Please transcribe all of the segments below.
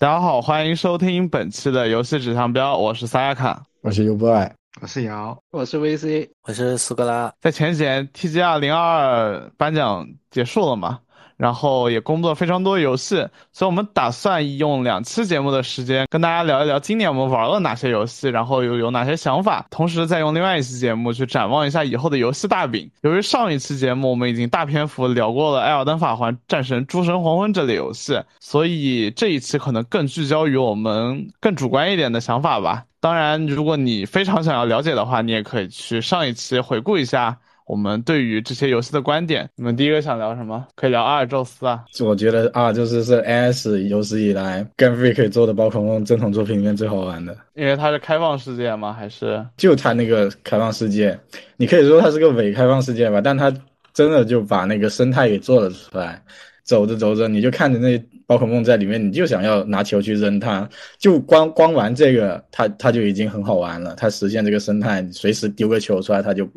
大家好，欢迎收听本期的游戏指向标，我是萨亚卡，我是 UBOY，我是瑶，我是 VC，我是苏格拉。在前几年 TGR 零二二颁奖结束了嘛？然后也工作非常多游戏，所以我们打算用两期节目的时间跟大家聊一聊今年我们玩了哪些游戏，然后又有哪些想法，同时再用另外一期节目去展望一下以后的游戏大饼。由于上一期节目我们已经大篇幅聊过了《艾尔登法环》《战神：诸神黄昏》这类游戏，所以这一期可能更聚焦于我们更主观一点的想法吧。当然，如果你非常想要了解的话，你也可以去上一期回顾一下。我们对于这些游戏的观点，你们第一个想聊什么？可以聊阿尔宙斯啊。我觉得阿尔宙斯是 NS 有史以来跟 Freak 做的宝可梦正统作品里面最好玩的。因为它是开放世界吗？还是就它那个开放世界？你可以说它是个伪开放世界吧，但它真的就把那个生态给做了出来。走着走着，你就看着那宝可梦在里面，你就想要拿球去扔它。就光光玩这个，它它就已经很好玩了。它实现这个生态，随时丢个球出来，它就。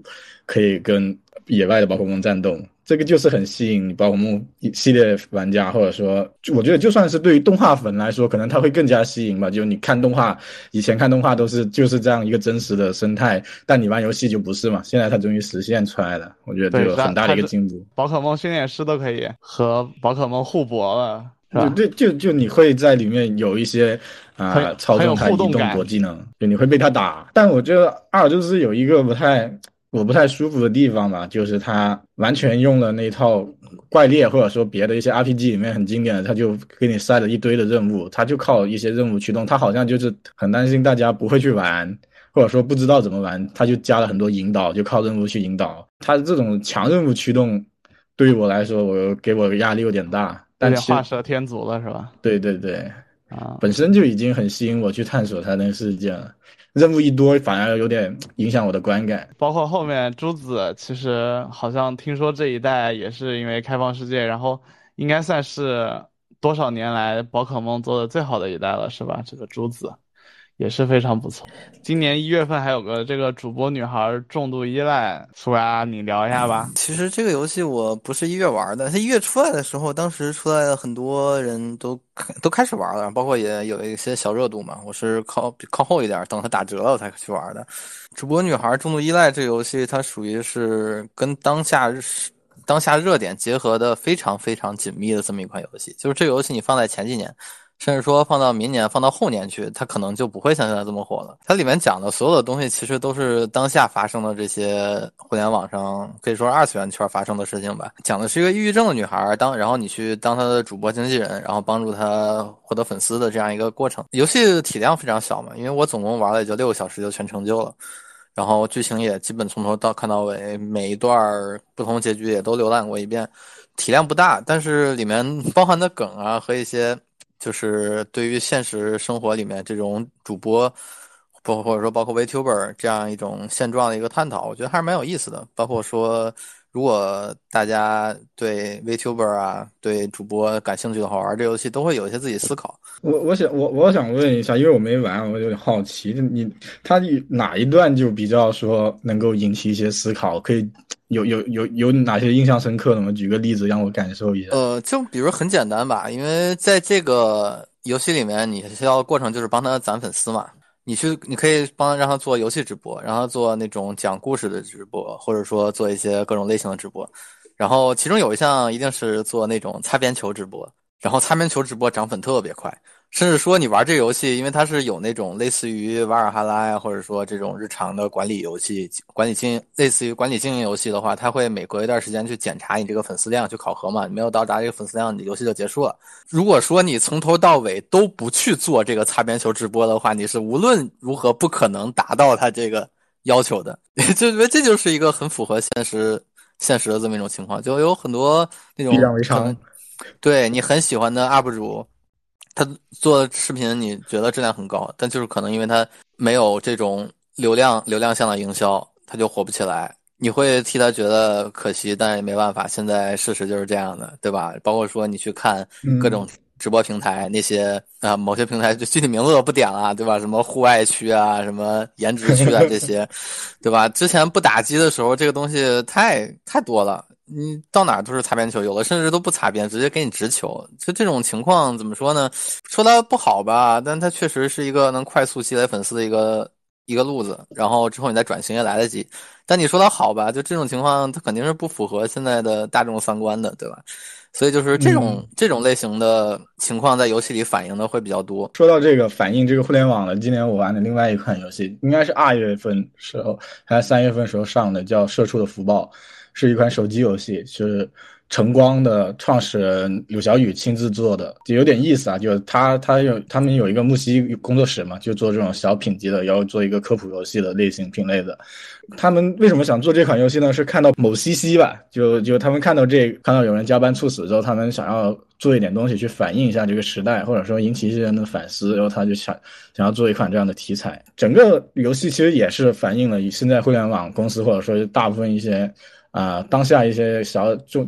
可以跟野外的宝可梦战斗，这个就是很吸引宝可梦系列玩家，或者说，我觉得就算是对于动画粉来说，可能它会更加吸引吧。就你看动画，以前看动画都是就是这样一个真实的生态，但你玩游戏就不是嘛。现在它终于实现出来了，我觉得有很大的一个进步。宝可梦训练师都可以和宝可梦互搏了，对，就就你会在里面有一些啊操纵它移动躲技能，就你会被它打。但我觉得二就是有一个不太。我不太舒服的地方吧，就是他完全用了那套怪猎或者说别的一些 RPG 里面很经典的，他就给你塞了一堆的任务，他就靠一些任务驱动，他好像就是很担心大家不会去玩，或者说不知道怎么玩，他就加了很多引导，就靠任务去引导。他这种强任务驱动，对于我来说，我给我压力有点大。有点画蛇添足了，是吧？对对对，啊，本身就已经很吸引我去探索他那个世界了。任务一多，反而有点影响我的观感。包括后面朱子，其实好像听说这一代也是因为开放世界，然后应该算是多少年来宝可梦做的最好的一代了，是吧？这个朱子。也是非常不错。今年一月份还有个这个主播女孩重度依赖，苏啊，你聊一下吧。其实这个游戏我不是一月玩的，它一月出来的时候，当时出来的很多人都都开始玩了，包括也有一些小热度嘛。我是靠靠后一点，等它打折了我才去玩的。主播女孩重度依赖这个游戏，它属于是跟当下当下热点结合的非常非常紧密的这么一款游戏。就是这个游戏你放在前几年。甚至说放到明年、放到后年去，它可能就不会像现在这么火了。它里面讲的所有的东西，其实都是当下发生的这些互联网上可以说二次元圈发生的事情吧。讲的是一个抑郁症的女孩，当然后你去当她的主播经纪人，然后帮助她获得粉丝的这样一个过程。游戏体量非常小嘛，因为我总共玩了也就六个小时就全成就了，然后剧情也基本从头到看到尾，每一段不同结局也都浏览过一遍。体量不大，但是里面包含的梗啊和一些。就是对于现实生活里面这种主播，包或者说包括 Vtuber 这样一种现状的一个探讨，我觉得还是蛮有意思的。包括说，如果大家对 Vtuber 啊、对主播感兴趣的话，玩这游戏都会有一些自己思考。我我想我我想问一下，因为我没玩，我有点好奇，你他哪一段就比较说能够引起一些思考，可以。有有有有哪些印象深刻的吗？举个例子让我感受一下。呃，就比如很简单吧，因为在这个游戏里面，你需要过程就是帮他攒粉丝嘛。你去，你可以帮让他做游戏直播，让他做那种讲故事的直播，或者说做一些各种类型的直播。然后其中有一项一定是做那种擦边球直播，然后擦边球直播涨粉特别快。甚至说你玩这游戏，因为它是有那种类似于瓦尔哈拉呀，或者说这种日常的管理游戏、管理经营类似于管理经营游戏的话，它会每隔一段时间去检查你这个粉丝量，去考核嘛。你没有到达这个粉丝量，你游戏就结束了。如果说你从头到尾都不去做这个擦边球直播的话，你是无论如何不可能达到他这个要求的。就因为这就是一个很符合现实现实的这么一种情况，就有很多那种对你很喜欢的 UP 主。他做视频，你觉得质量很高，但就是可能因为他没有这种流量流量向的营销，他就火不起来。你会替他觉得可惜，但也没办法，现在事实就是这样的，对吧？包括说你去看各种直播平台，那些啊某些平台就具体名字我不点了，对吧？什么户外区啊，什么颜值区啊 这些，对吧？之前不打击的时候，这个东西太太多了。你到哪儿都是擦边球，有的甚至都不擦边，直接给你直球。就这种情况怎么说呢？说它不好吧，但它确实是一个能快速积累粉丝的一个一个路子。然后之后你再转型也来得及。但你说它好吧，就这种情况，它肯定是不符合现在的大众三观的，对吧？所以就是这种、这种类型的情况，在游戏里反映的会比较多。说到这个反映这个互联网的，今年我玩的另外一款游戏，应该是二月份时候还是三月份时候上的，叫《社畜的福报》，是一款手机游戏，是晨光的创始人柳小雨亲自做的，就有点意思啊。就他他有他们有一个木西工作室嘛，就做这种小品级的，然后做一个科普游戏的类型品类的。他们为什么想做这款游戏呢？是看到某西西吧，就就他们看到这看到有人加班猝死之后，他们想要做一点东西去反映一下这个时代，或者说引起一些人的反思，然后他就想想要做一款这样的题材。整个游戏其实也是反映了现在互联网公司或者说大部分一些啊、当下一些小就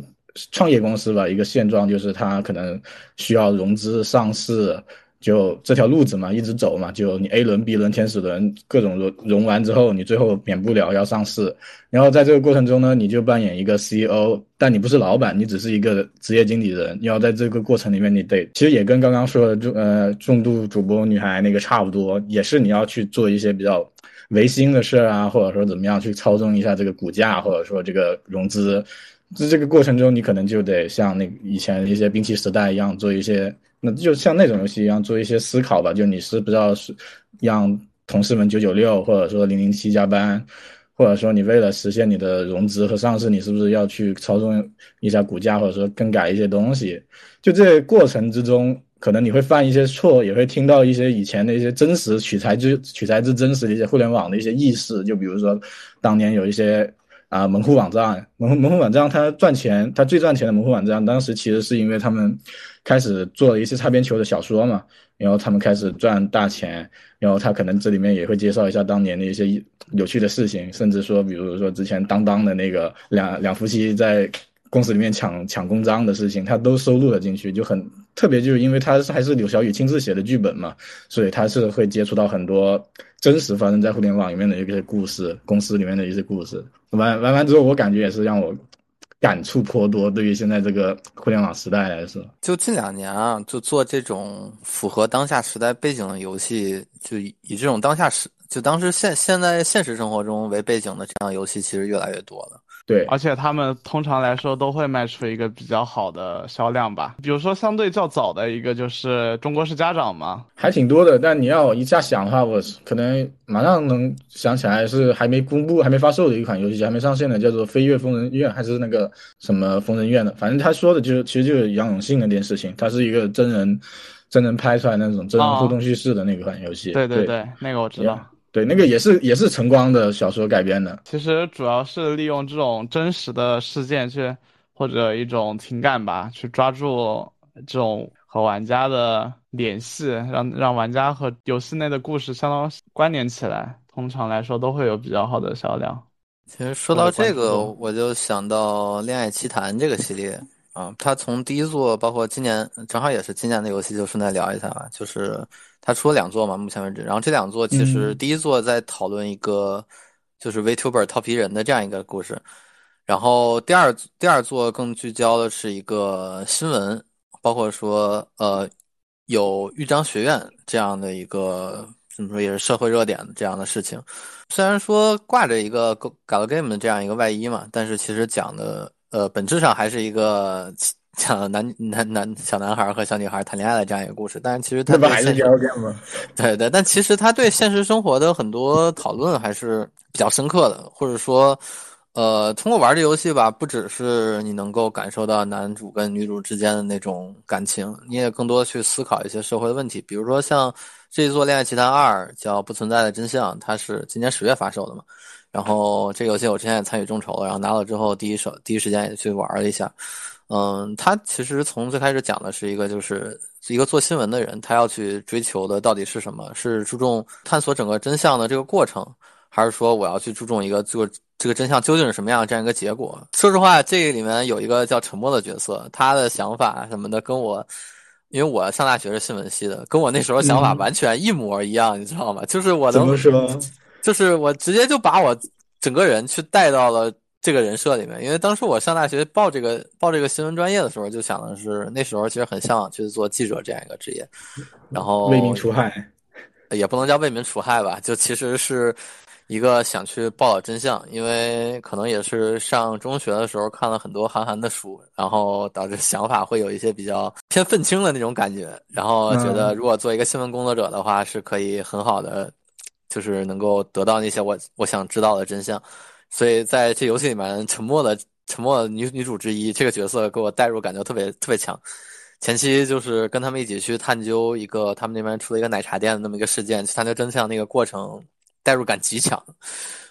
创业公司吧一个现状，就是它可能需要融资上市。就这条路子嘛，一直走嘛，就你 A 轮、B 轮、天使轮各种融融完之后，你最后免不了要上市。然后在这个过程中呢，你就扮演一个 CEO，但你不是老板，你只是一个职业经理人。你要在这个过程里面，你得其实也跟刚刚说的重呃重度主播女孩那个差不多，也是你要去做一些比较维新的事儿啊，或者说怎么样去操纵一下这个股价，或者说这个融资。在这个过程中，你可能就得像那以前一些兵器时代一样，做一些，那就像那种游戏一样，做一些思考吧。就你是不知道是让同事们九九六，或者说零零七加班，或者说你为了实现你的融资和上市，你是不是要去操纵一下股价，或者说更改一些东西？就这过程之中，可能你会犯一些错，也会听到一些以前的一些真实取材之取材之真实的一些互联网的一些意识。就比如说，当年有一些。啊，门户网站，门户门户网站，它赚钱，它最赚钱的门户网站，当时其实是因为他们开始做了一些擦边球的小说嘛，然后他们开始赚大钱，然后他可能这里面也会介绍一下当年的一些有趣的事情，甚至说，比如说之前当当的那个两两夫妻在公司里面抢抢公章的事情，他都收录了进去，就很特别，就是因为他是还是柳小雨亲自写的剧本嘛，所以他是会接触到很多真实发生在互联网里面的一些故事，公司里面的一些故事。玩玩完之后，我感觉也是让我感触颇多。对于现在这个互联网时代来说，就近两年啊，就做这种符合当下时代背景的游戏，就以以这种当下时，就当时现现在现实生活中为背景的这样游戏，其实越来越多了。对，而且他们通常来说都会卖出一个比较好的销量吧。比如说，相对较早的一个就是《中国式家长》嘛，还挺多的。但你要一下想的话，我可能马上能想起来是还没公布、还没发售的一款游戏，还没上线的，叫做《飞跃疯人院》还是那个什么疯人院的。反正他说的就是，其实就是杨永信那件事情。它是一个真人真人拍出来那种真人互动叙事的那款游戏。对对对，那个我知道。对，那个也是也是晨光的小说改编的。其实主要是利用这种真实的事件去，或者一种情感吧，去抓住这种和玩家的联系，让让玩家和游戏内的故事相当关联起来。通常来说都会有比较好的销量。其实说到这个，我就想到《恋爱奇谭》这个系列啊，它从第一座，包括今年正好也是今年的游戏，就顺带聊一下吧，就是。他出了两座嘛，目前为止，然后这两座其实第一座在讨论一个就是 Vtuber 套皮人的这样一个故事，然后第二第二座更聚焦的是一个新闻，包括说呃有豫章学院这样的一个怎么说也是社会热点这样的事情，虽然说挂着一个 Galgame 的这样一个外衣嘛，但是其实讲的呃本质上还是一个。讲男男男小男孩和小女孩谈恋爱的这样一个故事，但是其实他不还是条件吗？对对，但其实他对现实生活的很多讨论还是比较深刻的，或者说，呃，通过玩这游戏吧，不只是你能够感受到男主跟女主之间的那种感情，你也更多去思考一些社会的问题，比如说像这一座《恋爱奇谭二》叫《不存在的真相》，它是今年十月发售的嘛，然后这个游戏我之前也参与众筹了，然后拿了之后第一手第一时间也去玩了一下。嗯，他其实从最开始讲的是一个，就是一个做新闻的人，他要去追求的到底是什么？是注重探索整个真相的这个过程，还是说我要去注重一个做这个真相究竟是什么样这样一个结果？说实话，这里面有一个叫沉默的角色，他的想法什么的跟我，因为我上大学是新闻系的，跟我那时候想法完全一模一样，你知道吗？就是我能？就是我直接就把我整个人去带到了。这个人设里面。因为当时我上大学报这个报这个新闻专业的时候，就想的是那时候其实很向往去做记者这样一个职业，然后为民除害，也不能叫为民除害吧，就其实是。一个想去报道真相，因为可能也是上中学的时候看了很多韩寒的书，然后导致想法会有一些比较偏愤青的那种感觉，然后觉得如果做一个新闻工作者的话，是可以很好的，就是能够得到那些我我想知道的真相。所以在这游戏里面，沉默的沉默的女女主之一这个角色给我代入感就特别特别强。前期就是跟他们一起去探究一个他们那边出了一个奶茶店的那么一个事件，去探究真相那个过程。代入感极强，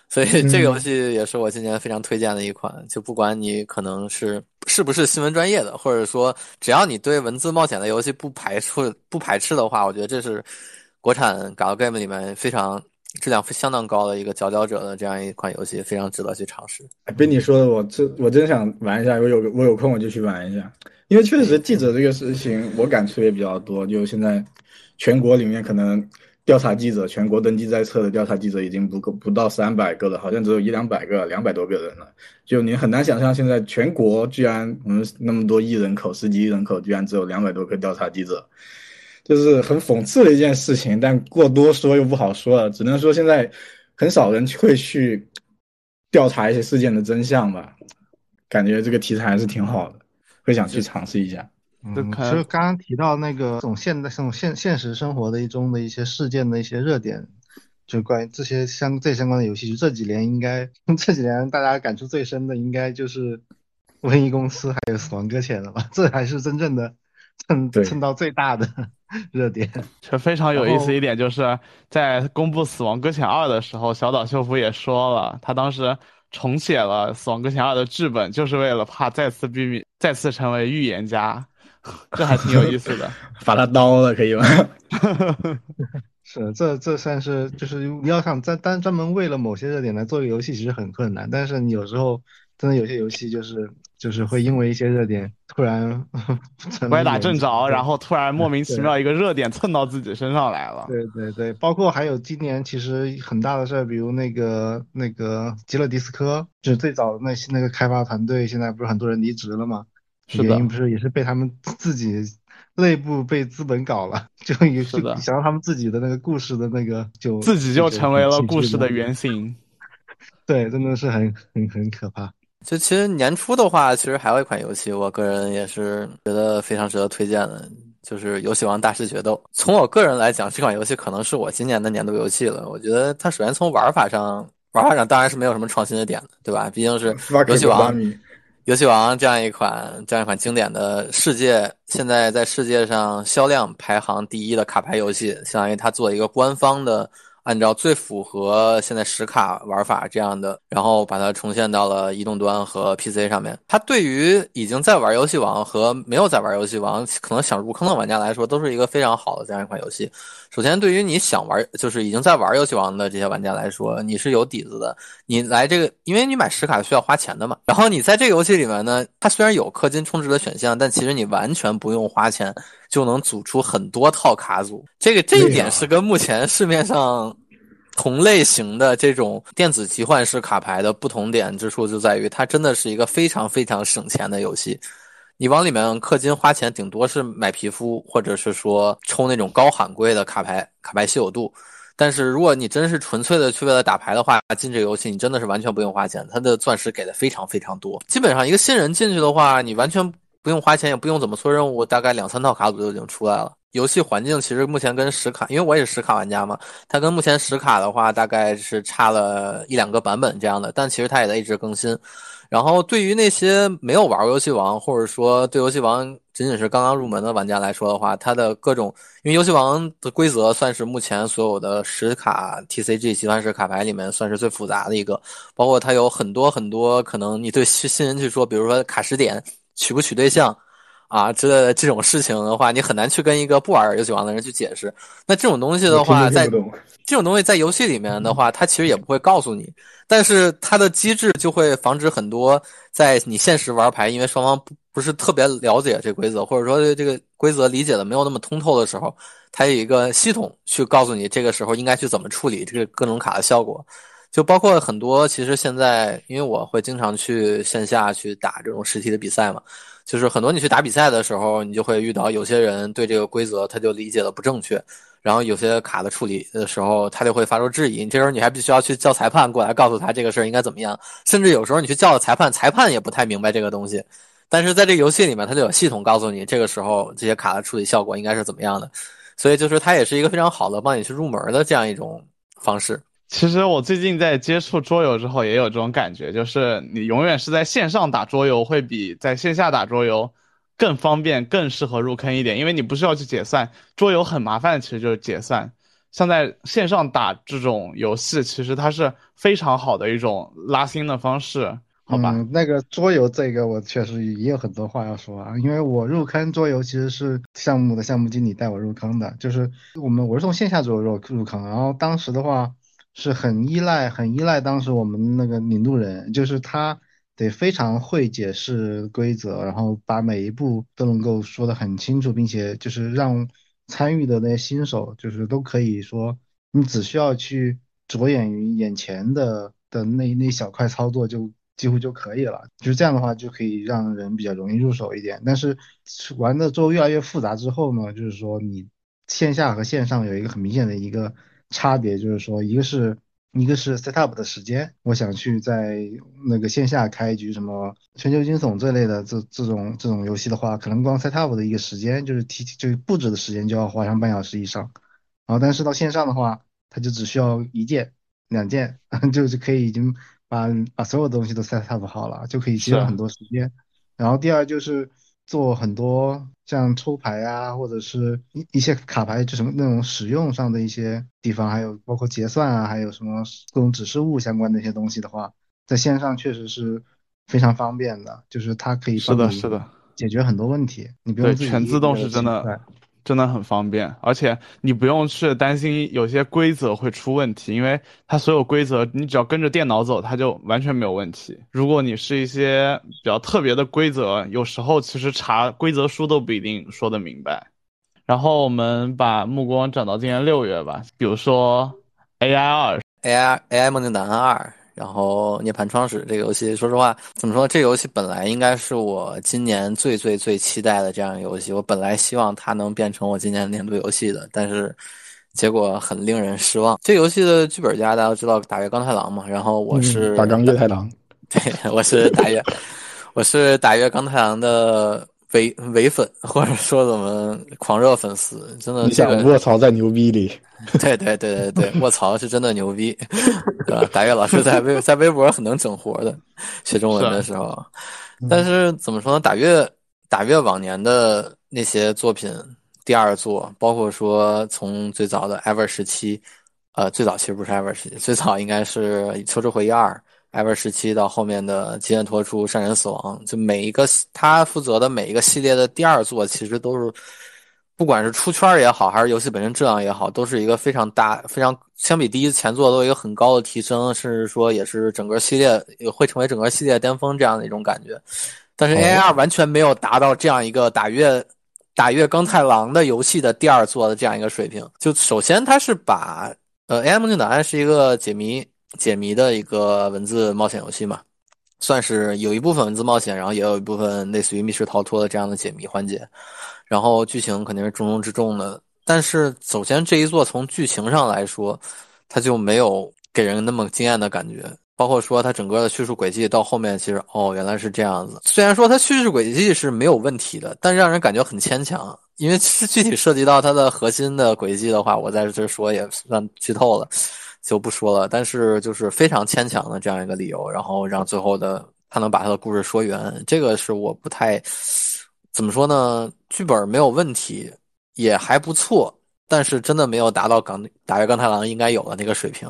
所以这个游戏也是我今年非常推荐的一款。就不管你可能是是不是新闻专业的，或者说只要你对文字冒险的游戏不排斥不排斥的话，我觉得这是国产 Galgame 里面非常质量相当高的一个佼佼者的这样一款游戏，非常值得去尝试。被你说的，我真我真想玩一下。我有我有空我就去玩一下，因为确实记者这个事情我感触也比较多。就现在全国里面可能。调查记者，全国登记在册的调查记者已经不够不到三百个了，好像只有一两百个，两百多个人了。就你很难想象，现在全国居然嗯那么多亿人口，十几亿人口，居然只有两百多个调查记者，就是很讽刺的一件事情。但过多说又不好说了，只能说现在很少人会去调查一些事件的真相吧。感觉这个题材还是挺好的，会想去尝试一下。嗯，其实刚刚提到那个这种现代、这种现现实生活的一中的一些事件的一些热点，就关于这些相这相关的游戏，就这几年应该 这几年大家感触最深的，应该就是 瘟疫公司还有死亡搁浅了吧？这还是真正的蹭蹭到最大的 热点。这非常有意思一点，就是在公布死亡搁浅二的时候，小岛秀夫也说了，他当时重写了死亡搁浅二的剧本，就是为了怕再次避免再次成为预言家。这还挺有意思的，把他刀了可以吗？是，这这算是就是你要想专单专门为了某些热点来做一个游戏，其实很困难。但是你有时候真的有些游戏就是就是会因为一些热点突然 歪打正着，然后突然莫名其妙一个热点蹭到自己身上来了。对对对，包括还有今年其实很大的事儿，比如那个那个极乐迪斯科，就是最早的那些那个开发团队，现在不是很多人离职了吗？原因不是也是被他们自己内部被资本搞了，就有想让他们自己的那个故事的那个就自己就成为了故事的原型。对，真的是很很很可怕。就其实年初的话，其实还有一款游戏，我个人也是觉得非常值得推荐的，就是《游戏王大师决斗》。从我个人来讲，这款游戏可能是我今年的年度游戏了。我觉得它首先从玩法上，玩法上当然是没有什么创新的点的，对吧？毕竟是游戏王。游戏王这样一款这样一款经典的世界，现在在世界上销量排行第一的卡牌游戏，相当于它做一个官方的。按照最符合现在实卡玩法这样的，然后把它重现到了移动端和 PC 上面。它对于已经在玩游戏王和没有在玩游戏王，可能想入坑的玩家来说，都是一个非常好的这样一款游戏。首先，对于你想玩，就是已经在玩游戏王的这些玩家来说，你是有底子的。你来这个，因为你买实卡需要花钱的嘛。然后你在这个游戏里面呢，它虽然有氪金充值的选项，但其实你完全不用花钱。就能组出很多套卡组，这个这一点是跟目前市面上同类型的这种电子集换式卡牌的不同点之处，就在于它真的是一个非常非常省钱的游戏。你往里面氪金花钱，顶多是买皮肤，或者是说抽那种高罕贵的卡牌，卡牌稀有度。但是如果你真是纯粹的去为了打牌的话，进这个游戏你真的是完全不用花钱，它的钻石给的非常非常多。基本上一个新人进去的话，你完全。不用花钱，也不用怎么做任务，大概两三套卡组就已经出来了。游戏环境其实目前跟实卡，因为我也是实卡玩家嘛，它跟目前实卡的话，大概是差了一两个版本这样的。但其实它也在一直更新。然后对于那些没有玩过游戏王，或者说对游戏王仅仅是刚刚入门的玩家来说的话，它的各种，因为游戏王的规则算是目前所有的实卡 TCG 集团式卡牌里面算是最复杂的一个，包括它有很多很多可能你对新人去说，比如说卡时点。娶不娶对象，啊之类的这种事情的话，你很难去跟一个不玩游戏王的人去解释。那这种东西的话，在这种东西在游戏里面的话，它其实也不会告诉你。但是它的机制就会防止很多在你现实玩牌，因为双方不不是特别了解这规则，或者说这个规则理解的没有那么通透的时候，它有一个系统去告诉你这个时候应该去怎么处理这个各种卡的效果。就包括很多，其实现在因为我会经常去线下去打这种实体的比赛嘛，就是很多你去打比赛的时候，你就会遇到有些人对这个规则他就理解的不正确，然后有些卡的处理的时候，他就会发出质疑。这时候你还必须要去叫裁判过来告诉他这个事儿应该怎么样，甚至有时候你去叫了裁判，裁判也不太明白这个东西。但是在这个游戏里面，它就有系统告诉你这个时候这些卡的处理效果应该是怎么样的，所以就是它也是一个非常好的帮你去入门的这样一种方式。其实我最近在接触桌游之后，也有这种感觉，就是你永远是在线上打桌游，会比在线下打桌游更方便、更适合入坑一点，因为你不需要去解散。桌游很麻烦，其实就是解散。像在线上打这种游戏，其实它是非常好的一种拉新的方式，好吧？那个桌游这个我确实也有很多话要说啊，因为我入坑桌游其实是项目的项目经理带我入坑的，就是我们我是从线下桌游入入坑，然后当时的话。是很依赖，很依赖当时我们那个领路人，就是他得非常会解释规则，然后把每一步都能够说得很清楚，并且就是让参与的那些新手就是都可以说，你只需要去着眼于眼前的的那那小块操作就几乎就可以了，就是这样的话就可以让人比较容易入手一点。但是玩的之后越来越复杂之后呢，就是说你线下和线上有一个很明显的一个。差别就是说，一个是一个是 set up 的时间，我想去在那个线下开一局什么全球惊悚这类的这这种这种游戏的话，可能光 set up 的一个时间就是提就是布置的时间就要花上半小时以上，然后但是到线上的话，它就只需要一键两键，就是可以已经把把所有东西都 set up 好了，就可以节省很多时间。然后第二就是做很多。像抽牌啊，或者是一一些卡牌，就什么那种使用上的一些地方，还有包括结算啊，还有什么各种指示物相关的一些东西的话，在线上确实是非常方便的，就是它可以是的，是的，解决很多问题。你不用对全自动是真的。真的很方便，而且你不用去担心有些规则会出问题，因为它所有规则你只要跟着电脑走，它就完全没有问题。如果你是一些比较特别的规则，有时候其实查规则书都不一定说得明白。然后我们把目光转到今年六月吧，比如说 AI 二，AI AI 梦境档案二。然后《涅槃创始》这个游戏，说实话，怎么说？这游戏本来应该是我今年最最最期待的这样游戏。我本来希望它能变成我今年年度游戏的，但是结果很令人失望。这游戏的剧本家大家都知道打月刚太郎嘛，然后我是打刚月太郎，对，我是打月，我是打月刚太郎的伪伪粉，或者说怎么狂热粉丝，真的。你想卧槽在牛逼里。对对对对对，卧槽是真的牛逼，对吧？达月老师在微 在微博很能整活的，写中文的时候。但是怎么说呢？打月打月往年的那些作品，第二作，包括说从最早的 Ever 时期，呃，最早其实不是 Ever 时期，最早应该是《秋之回忆二》Ever 时期到后面的《极限脱出》《善人死亡》，就每一个他负责的每一个系列的第二作，其实都是。不管是出圈也好，还是游戏本身质量也好，都是一个非常大、非常相比第一前作都有一个很高的提升，甚至说也是整个系列也会成为整个系列巅峰这样的一种感觉。但是 A I 二完全没有达到这样一个打越打越刚太郎的游戏的第二作的这样一个水平。就首先它是把呃 A I 梦境档案是一个解谜解谜的一个文字冒险游戏嘛，算是有一部分文字冒险，然后也有一部分类似于密室逃脱的这样的解谜环节。然后剧情肯定是重中之重的，但是首先这一座从剧情上来说，它就没有给人那么惊艳的感觉。包括说它整个的叙述轨迹到后面，其实哦原来是这样子。虽然说它叙事轨迹是没有问题的，但让人感觉很牵强。因为是 具体涉及到它的核心的轨迹的话，我在这说也算剧透了，就不说了。但是就是非常牵强的这样一个理由，然后让最后的他能把他的故事说圆，这个是我不太。怎么说呢？剧本没有问题，也还不错，但是真的没有达到港大约刚太郎应该有的那个水平。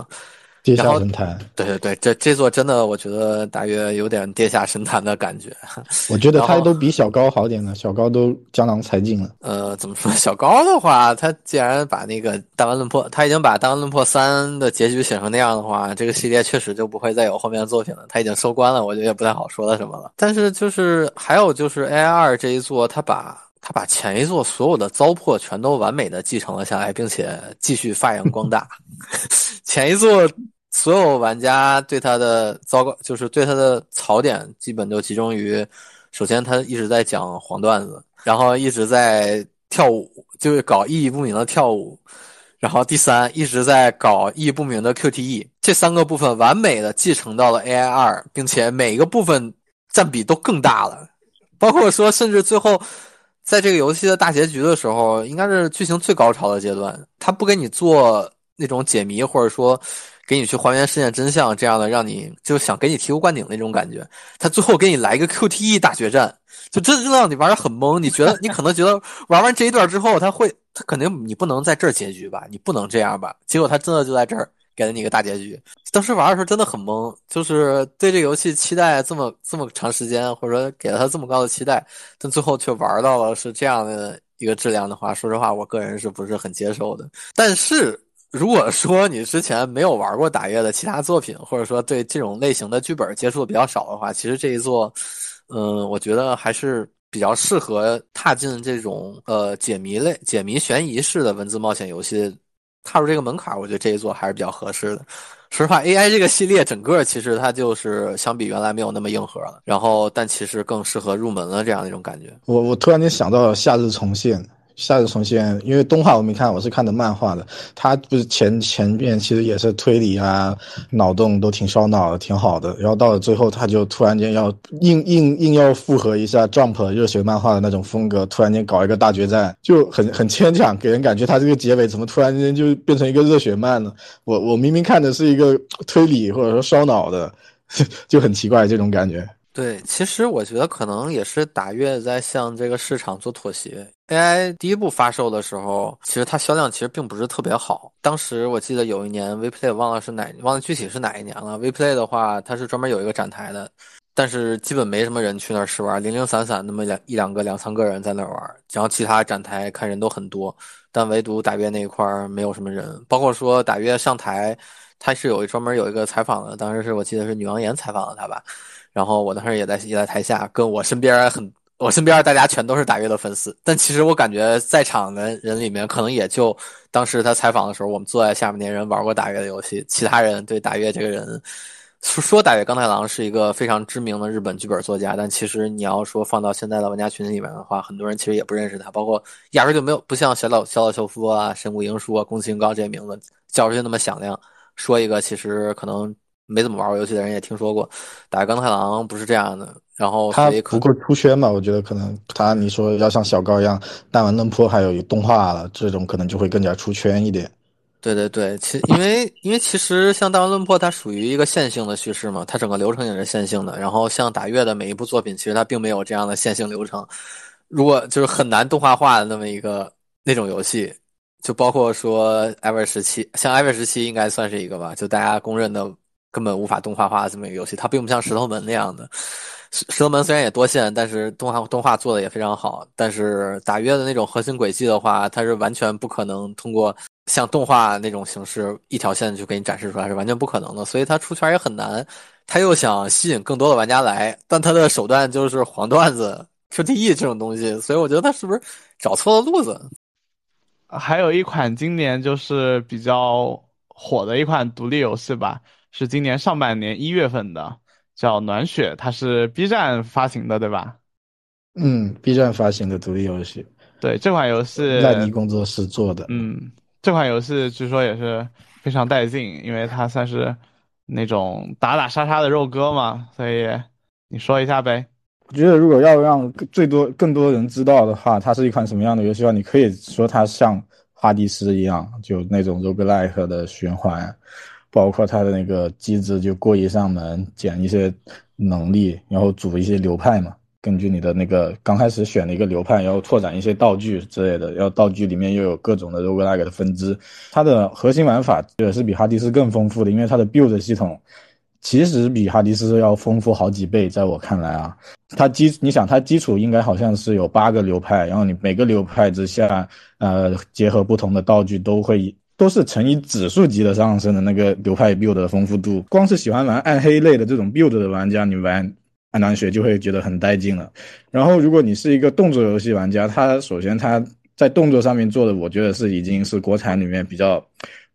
地下神坛，对对对，这这座真的，我觉得大约有点地下神坛的感觉。我觉得他都比小高好点了，小高都江郎才尽了。呃，怎么说？小高的话，他既然把那个大湾论破，他已经把大湾论破三的结局写成那样的话，这个系列确实就不会再有后面的作品了。他已经收官了，我觉得也不太好说了什么了。但是就是还有就是 A I 二这一座，他把他把前一座所有的糟粕全都完美的继承了下来，并且继续发扬光大。前一座。所有玩家对它的糟糕，就是对它的槽点，基本都集中于，首先他一直在讲黄段子，然后一直在跳舞，就是搞意义不明的跳舞，然后第三一直在搞意义不明的 QTE，这三个部分完美的继承到了 AI 二，并且每一个部分占比都更大了，包括说甚至最后。在这个游戏的大结局的时候，应该是剧情最高潮的阶段。他不给你做那种解谜，或者说给你去还原事件真相这样的，让你就想给你醍醐灌顶那种感觉。他最后给你来一个 QTE 大决战，就真的让你玩的很懵。你觉得你可能觉得玩完这一段之后，他会他肯定你不能在这儿结局吧？你不能这样吧？结果他真的就在这儿。给了你一个大结局，当时玩的时候真的很懵，就是对这个游戏期待这么这么长时间，或者说给了他这么高的期待，但最后却玩到了是这样的一个质量的话，说实话，我个人是不是很接受的？但是如果说你之前没有玩过打月的其他作品，或者说对这种类型的剧本接触的比较少的话，其实这一座，嗯，我觉得还是比较适合踏进这种呃解谜类、解谜悬疑式的文字冒险游戏。踏入这个门槛，我觉得这一座还是比较合适的。说实话，AI 这个系列整个其实它就是相比原来没有那么硬核了，然后但其实更适合入门了这样一种感觉。我我突然间想到了《夏日重现》。夏日重现，因为动画我没看，我是看的漫画的。它不是前前面其实也是推理啊，脑洞都挺烧脑的，挺好的。然后到了最后，他就突然间要硬硬硬要复合一下 Jump 热血漫画的那种风格，突然间搞一个大决战，就很很牵强，给人感觉他这个结尾怎么突然间就变成一个热血漫了？我我明明看的是一个推理或者说烧脑的，就很奇怪这种感觉。对，其实我觉得可能也是打月在向这个市场做妥协。AI 第一部发售的时候，其实它销量其实并不是特别好。当时我记得有一年 WePlay 忘了是哪，忘了具体是哪一年了。WePlay 的话，它是专门有一个展台的，但是基本没什么人去那儿试玩，零零散散那么两一两个两三个人在那儿玩，然后其他展台看人都很多，但唯独打月那一块儿没有什么人。包括说打月上台，他是有专门有一个采访的，当时是我记得是女王岩采访了他吧。然后我当时也在也在台下，跟我身边很，我身边大家全都是打月的粉丝。但其实我感觉在场的人里面，可能也就当时他采访的时候，我们坐在下面那人玩过打月的游戏，其他人对打月这个人说说打月刚太郎是一个非常知名的日本剧本作家，但其实你要说放到现在的玩家群里面的话，很多人其实也不认识他，包括压根就没有不像小岛小岛秀夫啊、神谷英树啊、宫崎英高这些名字叫出去那么响亮。说一个其实可能。没怎么玩过游戏的人也听说过，打钢太郎不是这样的。然后他不够出圈嘛？我觉得可能他你说要像小高一样弹丸论破，还有动画了，这种可能就会更加出圈一点。对对对，其因为因为其实像弹丸论破，它属于一个线性的叙事嘛，它整个流程也是线性的。然后像打月的每一部作品，其实它并没有这样的线性流程。如果就是很难动画化的那么一个那种游戏，就包括说艾维时期，像艾维时期应该算是一个吧，就大家公认的。根本无法动画化这么一个游戏，它并不像石头门那样的。石石头门虽然也多线，但是动画动画做的也非常好。但是打约的那种核心轨迹的话，它是完全不可能通过像动画那种形式一条线就给你展示出来，是完全不可能的。所以它出圈也很难。他又想吸引更多的玩家来，但他的手段就是黄段子、QTE 这种东西。所以我觉得他是不是找错了路子？还有一款今年就是比较火的一款独立游戏吧。是今年上半年一月份的，叫《暖雪》，它是 B 站发行的，对吧？嗯，B 站发行的独立游戏。对，这款游戏赖尼工作室做的。嗯，这款游戏据说也是非常带劲，因为它算是那种打打杀杀的肉鸽嘛，所以你说一下呗。我觉得如果要让最多更多人知道的话，它是一款什么样的游戏的话，你可以说它像哈迪斯一样，就那种 roguelike 的循环。包括它的那个机制，就过一扇门，捡一些能力，然后组一些流派嘛。根据你的那个刚开始选的一个流派，然后拓展一些道具之类的，然后道具里面又有各种的 roguelike 的分支。它的核心玩法也是比哈迪斯更丰富的，因为它的 build 系统其实比哈迪斯要丰富好几倍。在我看来啊，它基你想它基础应该好像是有八个流派，然后你每个流派之下，呃，结合不同的道具都会。都是乘以指数级的上升的那个流派 build 的丰富度，光是喜欢玩暗黑类的这种 build 的玩家，你玩暗蓝血就会觉得很带劲了。然后，如果你是一个动作游戏玩家，他首先他在动作上面做的，我觉得是已经是国产里面比较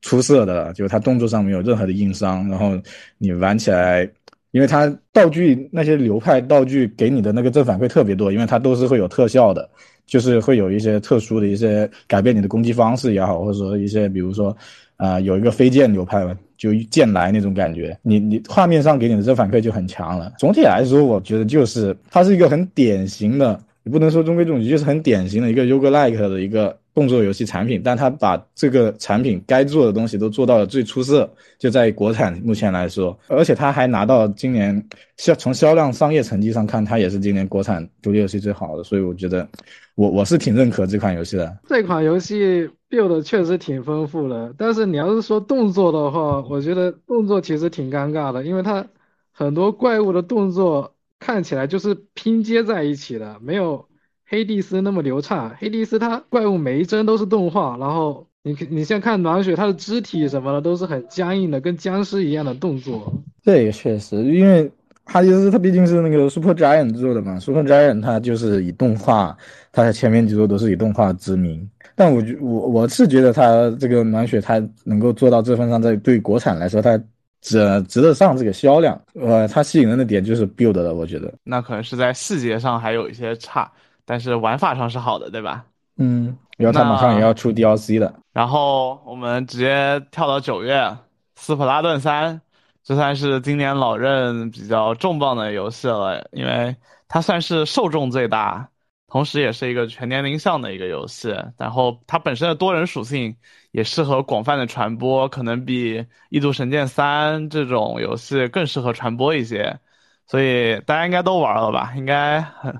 出色的了，就是他动作上没有任何的硬伤，然后你玩起来，因为它道具那些流派道具给你的那个正反馈特别多，因为它都是会有特效的，就是会有一些特殊的一些改变你的攻击方式也好，或者说一些比如说。啊、有一个飞剑流派嘛，就剑来那种感觉，你你画面上给你的这反馈就很强了。总体来说，我觉得就是它是一个很典型的，你不能说中规中矩，就是很典型的一个 roguelike 的一个动作游戏产品。但他把这个产品该做的东西都做到了最出色，就在国产目前来说，而且他还拿到今年销从销量商业成绩上看，它也是今年国产独立游戏最好的。所以我觉得我我是挺认可这款游戏的。这款游戏 build 确实挺丰富的，但是你要是说动作的话，我觉得动作其实挺尴尬的，因为它很多怪物的动作看起来就是拼接在一起的，没有黑帝斯那么流畅。黑帝斯它怪物每一帧都是动画，然后你你现在看暖雪，它的肢体什么的都是很僵硬的，跟僵尸一样的动作。这个确实，因为哈迪斯它毕竟是那个 Super Giant 做的嘛，Super Giant 它就是以动画，它的前面几座都是以动画知名。但我觉我我是觉得它这个暖雪它能够做到这份上，在对国产来说，它值值得上这个销量。呃，它吸引人的点就是 build 的，我觉得。那可能是在细节上还有一些差，但是玩法上是好的，对吧？嗯，然后它马上也要出 DLC 的。然后我们直接跳到九月，《斯普拉顿三》，这算是今年老任比较重磅的游戏了，因为它算是受众最大，同时也是一个全年龄向的一个游戏。然后它本身的多人属性也适合广泛的传播，可能比《异度神剑三》这种游戏更适合传播一些。所以大家应该都玩了吧？应该很。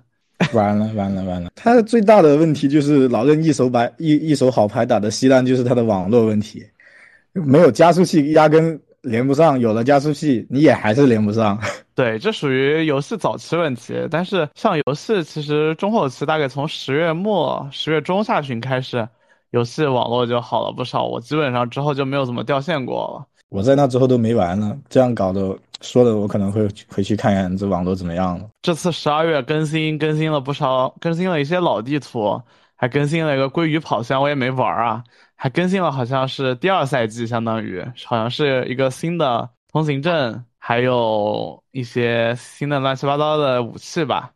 完了完了完了！他最大的问题就是老任一手白一一手好牌打的稀烂，就是他的网络问题，没有加速器压根连不上，有了加速器你也还是连不上。对，这属于游戏早期问题。但是像游戏其实中后期，大概从十月末、十月中下旬开始，游戏网络就好了不少。我基本上之后就没有怎么掉线过了。我在那之后都没玩了，这样搞得说的我可能会回去看看这网络怎么样了。这次十二月更新更新了不少，更新了一些老地图，还更新了一个鲑鱼跑箱，我也没玩啊。还更新了好像是第二赛季，相当于好像是一个新的通行证，还有一些新的乱七八糟的武器吧。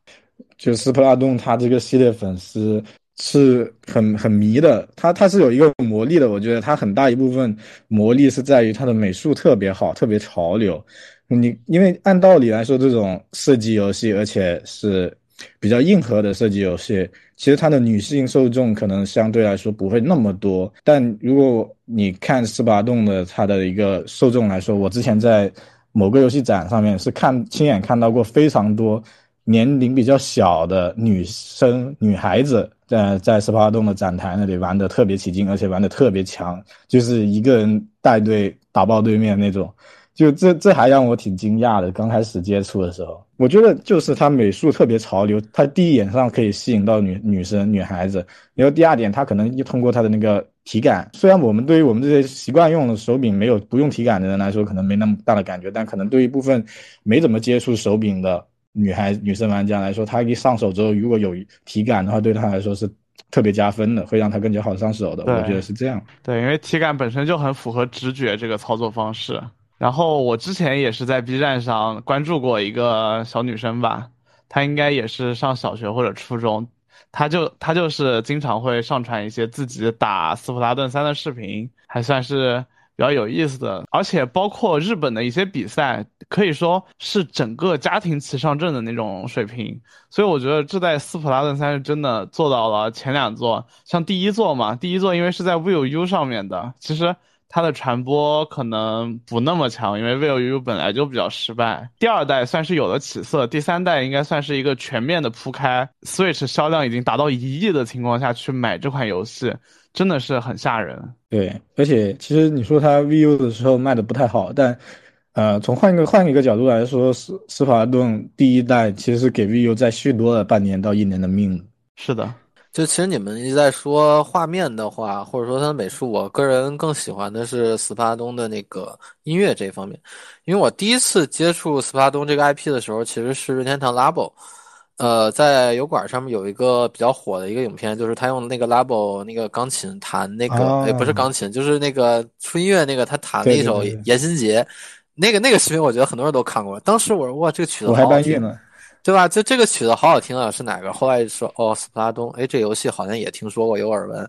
就斯普拉顿他这个系列粉丝。是很很迷的，他他是有一个魔力的，我觉得他很大一部分魔力是在于他的美术特别好，特别潮流。你因为按道理来说，这种射击游戏，而且是比较硬核的射击游戏，其实它的女性受众可能相对来说不会那么多。但如果你看斯巴洞的它的一个受众来说，我之前在某个游戏展上面是看亲眼看到过非常多年龄比较小的女生女孩子。在在斯巴洞的展台那里玩的特别起劲，而且玩的特别强，就是一个人带队打爆对面那种，就这这还让我挺惊讶的。刚开始接触的时候，我觉得就是他美术特别潮流，他第一眼上可以吸引到女女生女孩子。然后第二点，他可能就通过他的那个体感，虽然我们对于我们这些习惯用的手柄没有不用体感的人来说，可能没那么大的感觉，但可能对于部分没怎么接触手柄的。女孩、女生玩家来说，她一上手之后，如果有体感的话，对她来说是特别加分的，会让她更加好上手的。我觉得是这样。对，因为体感本身就很符合直觉这个操作方式。然后我之前也是在 B 站上关注过一个小女生吧，她应该也是上小学或者初中，她就她就是经常会上传一些自己打斯普拉顿三的视频，还算是。比较有意思的，而且包括日本的一些比赛，可以说是整个家庭齐上阵的那种水平。所以我觉得这代斯普拉顿三是真的做到了前两座，像第一座嘛，第一座因为是在 Will U 上面的，其实它的传播可能不那么强，因为 Will U 本来就比较失败。第二代算是有了起色，第三代应该算是一个全面的铺开，Switch 销量已经达到一亿的情况下去买这款游戏。真的是很吓人，对，而且其实你说它 VU 的时候卖的不太好，但，呃，从换一个换一个角度来说，斯斯法顿第一代其实是给 VU 再续多了半年到一年的命。是的，就其实你们一直在说画面的话，或者说它的美术，我个人更喜欢的是斯巴东的那个音乐这一方面，因为我第一次接触斯巴东这个 IP 的时候，其实是任天堂 Labo。呃，在油管上面有一个比较火的一个影片，就是他用那个 Labo 那个钢琴弹那个，啊也不是钢琴，就是那个出音乐那个他弹了一首严心杰》，那个那个视频我觉得很多人都看过。当时我说哇，这个曲子我还好好听，搬运了。对吧？就这个曲子好好听啊，是哪个？后来说哦，斯普拉东，哎，这游戏好像也听说过，有耳闻。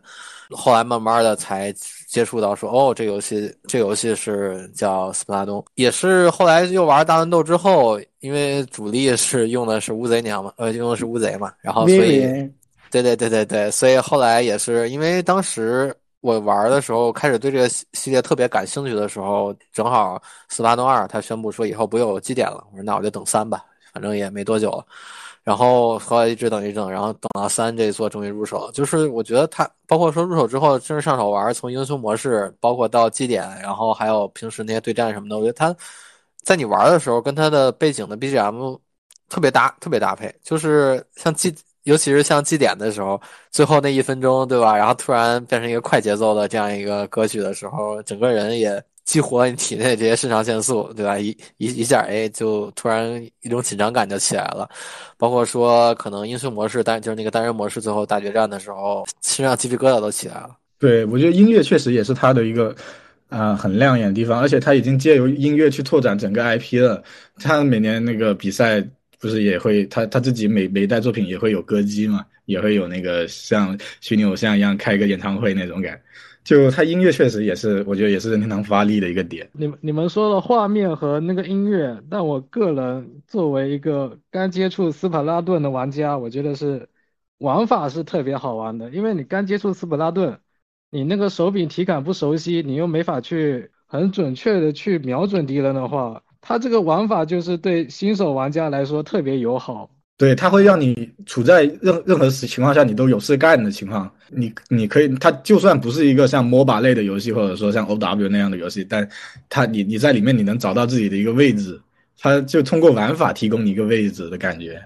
后来慢慢的才接触到说，哦，这游戏这游戏是叫斯普拉东，也是后来又玩大乱斗之后，因为主力是用的是乌贼娘嘛，呃，用的是乌贼嘛，然后所以对对对对对，所以后来也是因为当时我玩的时候，开始对这个系系列特别感兴趣的时候，正好斯巴东二他宣布说以后不有基点了，我说那我就等三吧，反正也没多久。然后后来一直等一等，然后等到三这一座终于入手。就是我觉得它包括说入手之后正式上手玩，从英雄模式，包括到基点，然后还有平时那些对战什么的，我觉得它在你玩的时候跟它的背景的 BGM 特别搭，特别搭配。就是像基，尤其是像基点的时候，最后那一分钟，对吧？然后突然变成一个快节奏的这样一个歌曲的时候，整个人也激活你体内这些肾上腺素，对吧？一一一下，哎，就突然一种紧张感就起来了。包括说可能英雄模式单就是那个单人模式，最后大决战的时候，身上鸡皮疙瘩都起来了。对，我觉得音乐确实也是它的一个啊、呃很亮眼的地方，而且它已经借由音乐去拓展整个 IP 了。它每年那个比赛不是也会，他他自己每每一代作品也会有歌姬嘛，也会有那个像虚拟偶像一样开一个演唱会那种感。就它音乐确实也是，我觉得也是任天堂发力的一个点。你们你们说了画面和那个音乐，但我个人作为一个刚接触斯普拉顿的玩家，我觉得是玩法是特别好玩的，因为你刚接触斯普拉顿，你那个手柄体感不熟悉，你又没法去很准确的去瞄准敌人的话，它这个玩法就是对新手玩家来说特别友好。对，它会让你处在任任何情况下你都有事干的情况，你你可以，它就算不是一个像 MOBA 类的游戏，或者说像 OW 那样的游戏，但它你你在里面你能找到自己的一个位置，它就通过玩法提供你一个位置的感觉。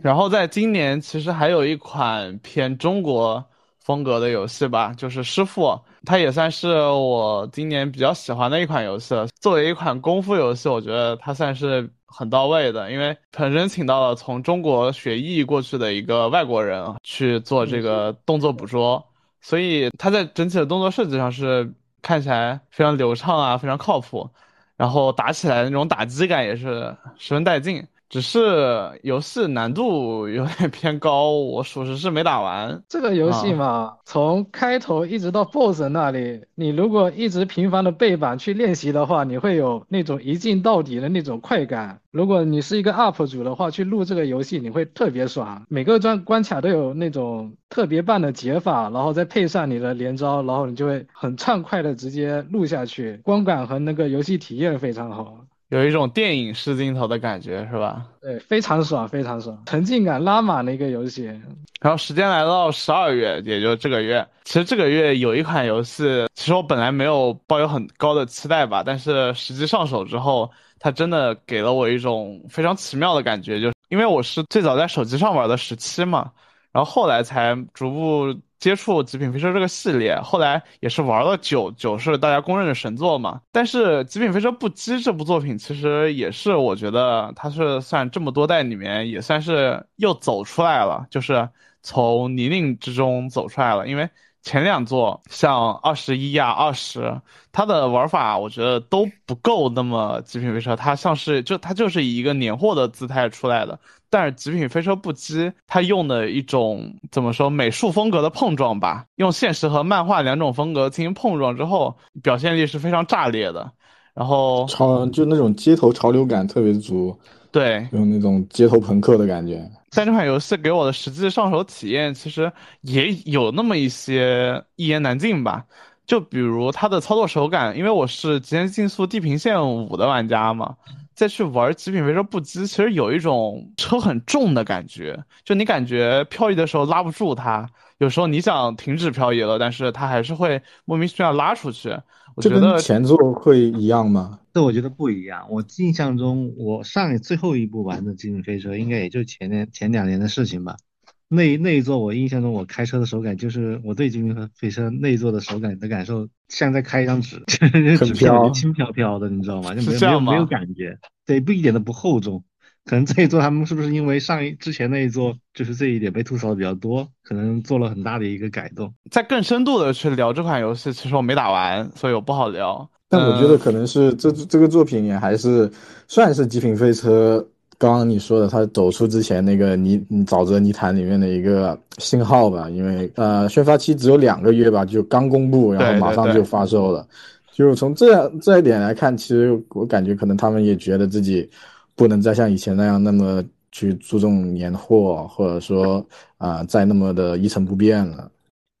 然后在今年其实还有一款偏中国风格的游戏吧，就是《师傅》，它也算是我今年比较喜欢的一款游戏了。作为一款功夫游戏，我觉得它算是很到位的，因为本身请到了从中国学艺过去的一个外国人去做这个动作捕捉，所以他在整体的动作设计上是看起来非常流畅啊，非常靠谱。然后打起来那种打击感也是十分带劲。只是游戏难度有点偏高，我属实是没打完。这个游戏啊嘛，从开头一直到 BOSS 那里，你如果一直频繁的背板去练习的话，你会有那种一镜到底的那种快感。如果你是一个 UP 主的话，去录这个游戏你会特别爽。每个关关卡都有那种特别棒的解法，然后再配上你的连招，然后你就会很畅快的直接录下去，光感和那个游戏体验非常好。有一种电影式镜头的感觉，是吧？对，非常爽，非常爽，沉浸感拉满的一个游戏。然后时间来到十二月，也就这个月。其实这个月有一款游戏，其实我本来没有抱有很高的期待吧，但是实际上手之后，它真的给了我一种非常奇妙的感觉，就是因为我是最早在手机上玩的十七嘛，然后后来才逐步接触《极品飞车》这个系列，后来也是玩了九，九是大家公认的神作嘛。但是《极品飞车不羁》这部作品，其实也是我觉得它是算这么多代里面也算是又走出来了，就是从泥泞之中走出来了。因为前两座像二十一呀、二十，它的玩法我觉得都不够那么《极品飞车》，它像是就它就是以一个年货的姿态出来的。但是《极品飞车不羁》它用的一种怎么说美术风格的碰撞吧，用现实和漫画两种风格进行碰撞之后，表现力是非常炸裂的。然后潮就那种街头潮流感特别足，对，有那种街头朋克的感觉。但这款游戏给我的实际上手体验其实也有那么一些一言难尽吧。就比如它的操作手感，因为我是《极限竞速：地平线五》的玩家嘛，再去玩《极品飞车不羁》，其实有一种车很重的感觉，就你感觉漂移的时候拉不住它，有时候你想停止漂移了，但是它还是会莫名其妙拉出去。我觉得前作会一样吗？这我觉得不一样。我印象中，我上一最后一部玩的《极品飞车》应该也就前年前两年的事情吧。那那一座，我印象中我开车的手感就是我对《极品飞车》那一座的手感的感受，像在开一张纸，就是纸片飘轻飘飘的，你知道吗？就是没有没有没有感觉，对，不一点都不厚重。可能这一座他们是不是因为上一之前那一座就是这一点被吐槽的比较多，可能做了很大的一个改动。在更深度的去聊这款游戏，其实我没打完，所以我不好聊。但我觉得可能是这这个作品也还是算是《极品飞车》。刚刚你说的，他走出之前那个泥沼泽泥潭里面的一个信号吧，因为呃，宣发期只有两个月吧，就刚公布，然后马上就发售了。就从这样这一点来看，其实我感觉可能他们也觉得自己不能再像以前那样那么去注重年货，或者说啊，再那么的一成不变了。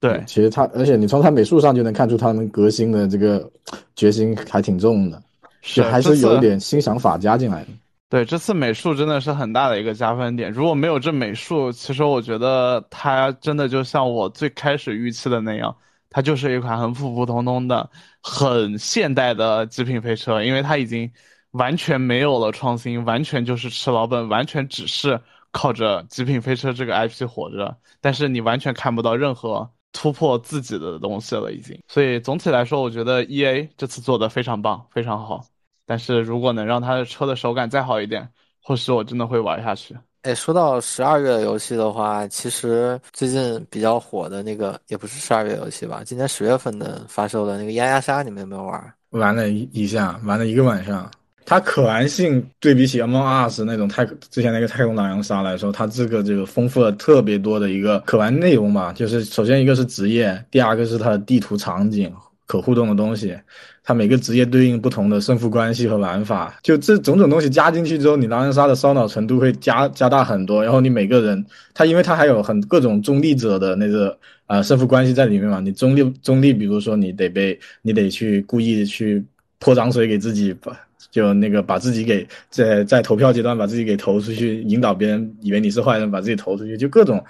对，其实他，而且你从他美术上就能看出他们革新的这个决心还挺重的，是还是有点新想法加进来的。对，这次美术真的是很大的一个加分点。如果没有这美术，其实我觉得它真的就像我最开始预期的那样，它就是一款很普普通通的、很现代的极品飞车，因为它已经完全没有了创新，完全就是吃老本，完全只是靠着极品飞车这个 IP 活着。但是你完全看不到任何突破自己的东西了，已经。所以总体来说，我觉得 EA 这次做的非常棒，非常好。但是如果能让他的车的手感再好一点，或许我真的会玩下去。哎，说到十二月游戏的话，其实最近比较火的那个也不是十二月游戏吧？今年十月份的发售的那个《丫丫杀》，你们有没有玩？玩了一一下，玩了一个晚上。它可玩性对比起《Among Us》那种太之前那个《太空狼人杀》来说，它这个这个丰富了特别多的一个可玩内容吧。就是首先一个是职业，第二个是它的地图场景。可互动的东西，它每个职业对应不同的胜负关系和玩法，就这种种东西加进去之后，你狼人杀的烧脑程度会加加大很多。然后你每个人，他因为他还有很各种中立者的那个啊胜负关系在里面嘛，你中立中立，比如说你得被你得去故意去泼脏水给自己，吧就那个把自己给在在投票阶段把自己给投出去，引导别人以为你是坏人，把自己投出去，就各种。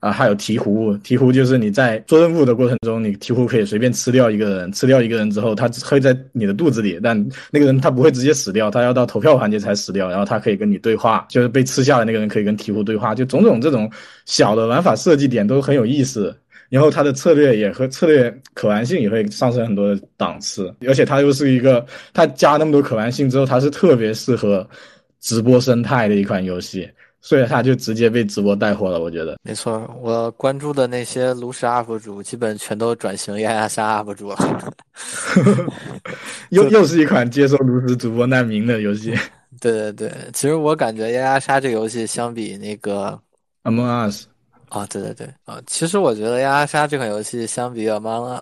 啊，还有鹈鹕，鹈鹕就是你在做任务的过程中，你鹈鹕可以随便吃掉一个人，吃掉一个人之后，他会在你的肚子里，但那个人他不会直接死掉，他要到投票环节才死掉，然后他可以跟你对话，就是被吃下的那个人可以跟鹈鹕对话，就种种这种小的玩法设计点都很有意思，然后它的策略也和策略可玩性也会上升很多的档次，而且它又是一个，它加那么多可玩性之后，它是特别适合直播生态的一款游戏。所以它就直接被直播带火了，我觉得没错。我关注的那些炉石 UP 主，基本全都转型压压杀 UP 主了。又又是一款接受炉石主播难民的游戏。对对对，其实我感觉压压杀这个游戏相比那个 Among Us，啊，对对对啊，其实我觉得压压杀这款游戏相比 Among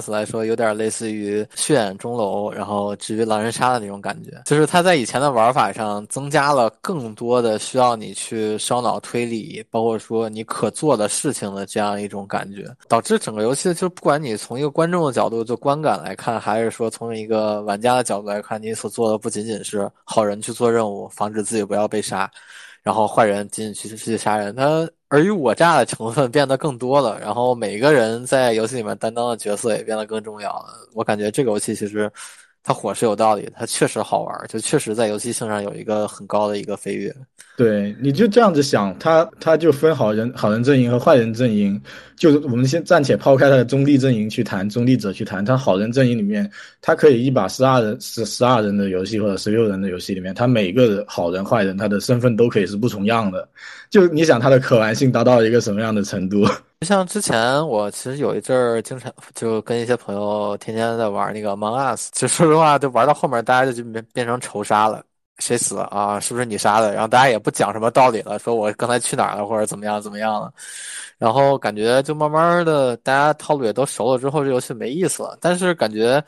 Us 来说，有点类似于血眼钟楼，然后至于狼人杀的那种感觉，就是它在以前的玩法上增加了更多的需要你去烧脑推理，包括说你可做的事情的这样一种感觉，导致整个游戏就不管你从一个观众的角度就观感来看，还是说从一个玩家的角度来看，你所做的不仅仅是好人去做任务，防止自己不要被杀。然后坏人进去去杀人，他尔虞我诈的成分变得更多了。然后每个人在游戏里面担当的角色也变得更重要了。我感觉这个游戏其实它火是有道理，它确实好玩，就确实在游戏性上有一个很高的一个飞跃。对，你就这样子想，他他就分好人好人阵营和坏人阵营，就是我们先暂且抛开他的中立阵营去谈，中立者去谈，他好人阵营里面，他可以一把十二人十十二人的游戏或者十六人的游戏里面，他每个好人坏人他的身份都可以是不重样的，就你想他的可玩性达到一个什么样的程度？就像之前我其实有一阵儿经常就跟一些朋友天天在玩那个 Among Us，就说实话，就玩到后面大家就就变变成仇杀了。谁死了啊？是不是你杀的？然后大家也不讲什么道理了，说我刚才去哪儿了，或者怎么样怎么样了。然后感觉就慢慢的，大家套路也都熟了之后，这游戏没意思了。但是感觉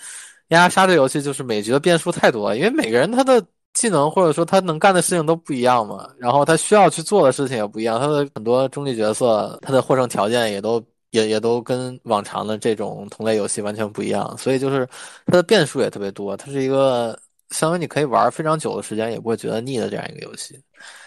压杀这游戏就是每局的变数太多了，因为每个人他的技能或者说他能干的事情都不一样嘛，然后他需要去做的事情也不一样，他的很多中立角色他的获胜条件也都也也都跟往常的这种同类游戏完全不一样，所以就是它的变数也特别多，它是一个。相当于你可以玩非常久的时间，也不会觉得腻的这样一个游戏。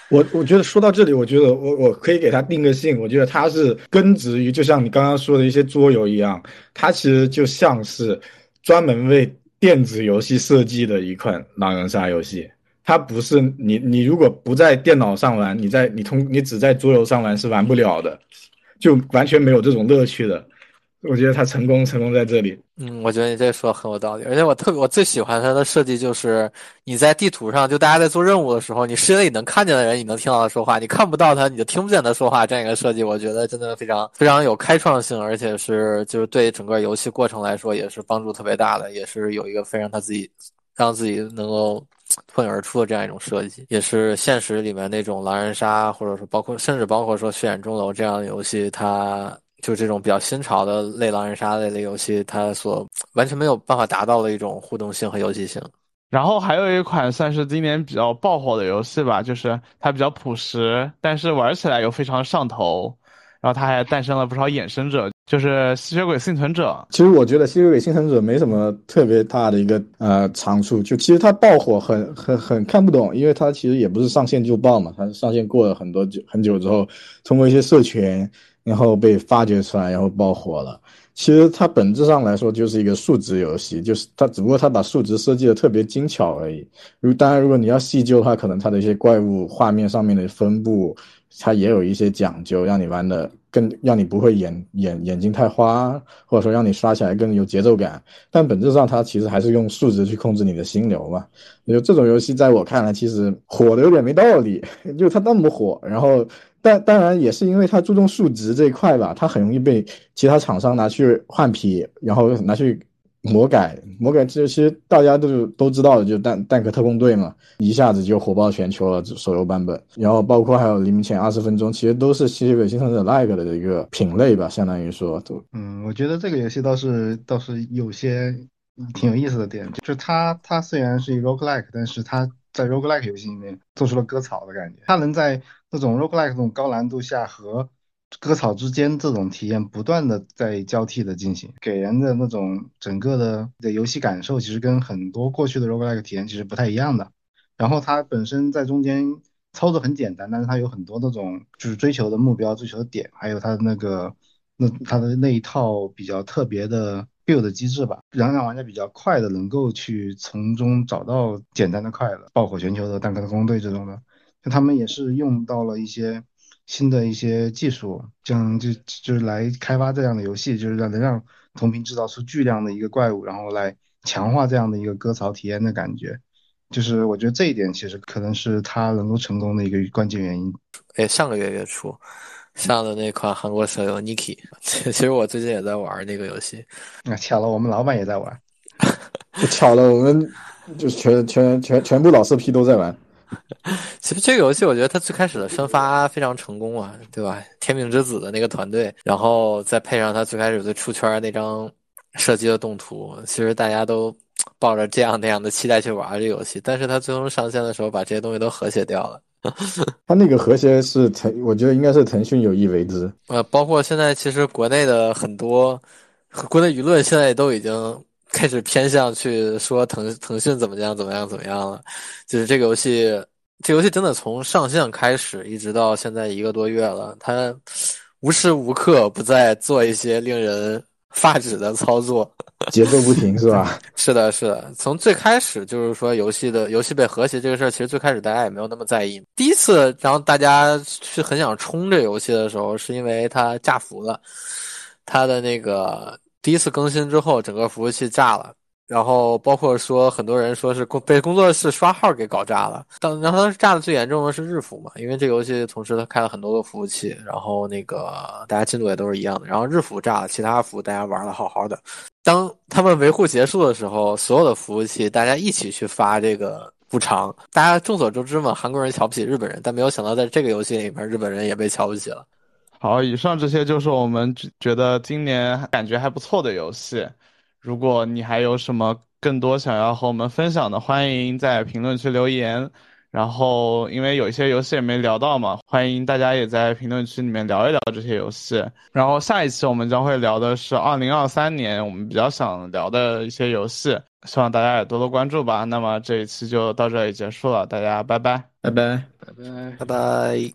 我我觉得说到这里，我觉得我我可以给它定个性，我觉得它是根植于，就像你刚刚说的一些桌游一样，它其实就像是专门为电子游戏设计的一款狼人杀游戏。它不是你你如果不在电脑上玩，你在你通你只在桌游上玩是玩不了的，就完全没有这种乐趣的。我觉得他成功成功在这里。嗯，我觉得你这说的很有道理，而且我特别我最喜欢它的设计就是你在地图上，就大家在做任务的时候，你视野里能看见的人，你能听到他说话；你看不到他，你就听不见他说话。这样一个设计，我觉得真的非常非常有开创性，而且是就是对整个游戏过程来说也是帮助特别大的，也是有一个非常他自己让自己能够脱颖而出的这样一种设计，也是现实里面那种狼人杀，或者说包括甚至包括说血染钟楼这样的游戏，它。就这种比较新潮的类狼人杀类的游戏，它所完全没有办法达到的一种互动性和游戏性。然后还有一款算是今年比较爆火的游戏吧，就是它比较朴实，但是玩起来又非常上头。然后它还诞生了不少衍生者，就是《吸血鬼幸存者》。其实我觉得《吸血鬼幸存者》没什么特别大的一个呃长处，就其实它爆火很很很看不懂，因为它其实也不是上线就爆嘛，它是上线过了很多久很久之后，通过一些社群。然后被发掘出来，然后爆火了。其实它本质上来说就是一个数值游戏，就是它只不过它把数值设计的特别精巧而已。如当然，如果你要细究的话，可能它的一些怪物画面上面的分布，它也有一些讲究，让你玩的更让你不会眼眼眼睛太花，或者说让你刷起来更有节奏感。但本质上它其实还是用数值去控制你的心流嘛。就这种游戏在我看来，其实火的有点没道理，就它那么火，然后。但当然也是因为它注重数值这一块吧，它很容易被其他厂商拿去换皮，然后拿去魔改。魔改这些大家都都知道的，就蛋蛋壳特工队嘛，一下子就火爆全球了手游版本。然后包括还有黎明前二十分钟，其实都是吸血鬼幸存者 like 的一个品类吧，相当于说都。嗯，我觉得这个游戏倒是倒是有些挺有意思的点，就是它它虽然是一个 roguelike，但是它在 roguelike 游戏里面做出了割草的感觉，它能在。那种 roguelike 这种高难度下和割草之间这种体验不断的在交替的进行，给人的那种整个的的游戏感受，其实跟很多过去的 roguelike 体验其实不太一样的。然后它本身在中间操作很简单，但是它有很多那种就是追求的目标、追求的点，还有它的那个那它的那一套比较特别的 build 机制吧，让让玩家比较快的能够去从中找到简单的快乐，爆火全球的蛋壳特工队这种的。就他们也是用到了一些新的一些技术，这样就就是来开发这样的游戏，就是让能让同屏制造出巨量的一个怪物，然后来强化这样的一个割草体验的感觉。就是我觉得这一点其实可能是他能够成功的一个关键原因。哎，上个月月初上的那款韩国手游 Niki，其实我最近也在玩那个游戏。那巧了，我们老板也在玩。巧了，我们就全全全全部老色批都在玩。其实这个游戏，我觉得它最开始的宣发非常成功啊，对吧？天命之子的那个团队，然后再配上它最开始最出圈那张射击的动图，其实大家都抱着这样那样的期待去玩这游戏。但是它最终上线的时候，把这些东西都和谐掉了。它那个和谐是腾，我觉得应该是腾讯有意为之。呃，包括现在其实国内的很多国内舆论现在都已经。开始偏向去说腾腾讯怎么样怎么样怎么样了，就是这个游戏，这游戏真的从上线开始一直到现在一个多月了，它无时无刻不在做一些令人发指的操作，节奏不停是吧？是的，是的。从最开始就是说游戏的游戏被和谐这个事儿，其实最开始大家也没有那么在意。第一次然后大家去很想冲这游戏的时候，是因为它炸服了，它的那个。第一次更新之后，整个服务器炸了，然后包括说很多人说是工被工作室刷号给搞炸了。当然后当时炸的最严重的是日服嘛，因为这个游戏同时它开了很多个服务器，然后那个大家进度也都是一样的。然后日服炸了，其他服大家玩的好好的。当他们维护结束的时候，所有的服务器大家一起去发这个补偿。大家众所周知嘛，韩国人瞧不起日本人，但没有想到在这个游戏里面，日本人也被瞧不起了。好，以上这些就是我们觉得今年感觉还不错的游戏。如果你还有什么更多想要和我们分享的，欢迎在评论区留言。然后，因为有一些游戏也没聊到嘛，欢迎大家也在评论区里面聊一聊这些游戏。然后下一期我们将会聊的是二零二三年我们比较想聊的一些游戏，希望大家也多多关注吧。那么这一期就到这里结束了，大家拜拜，拜拜，拜拜，拜拜。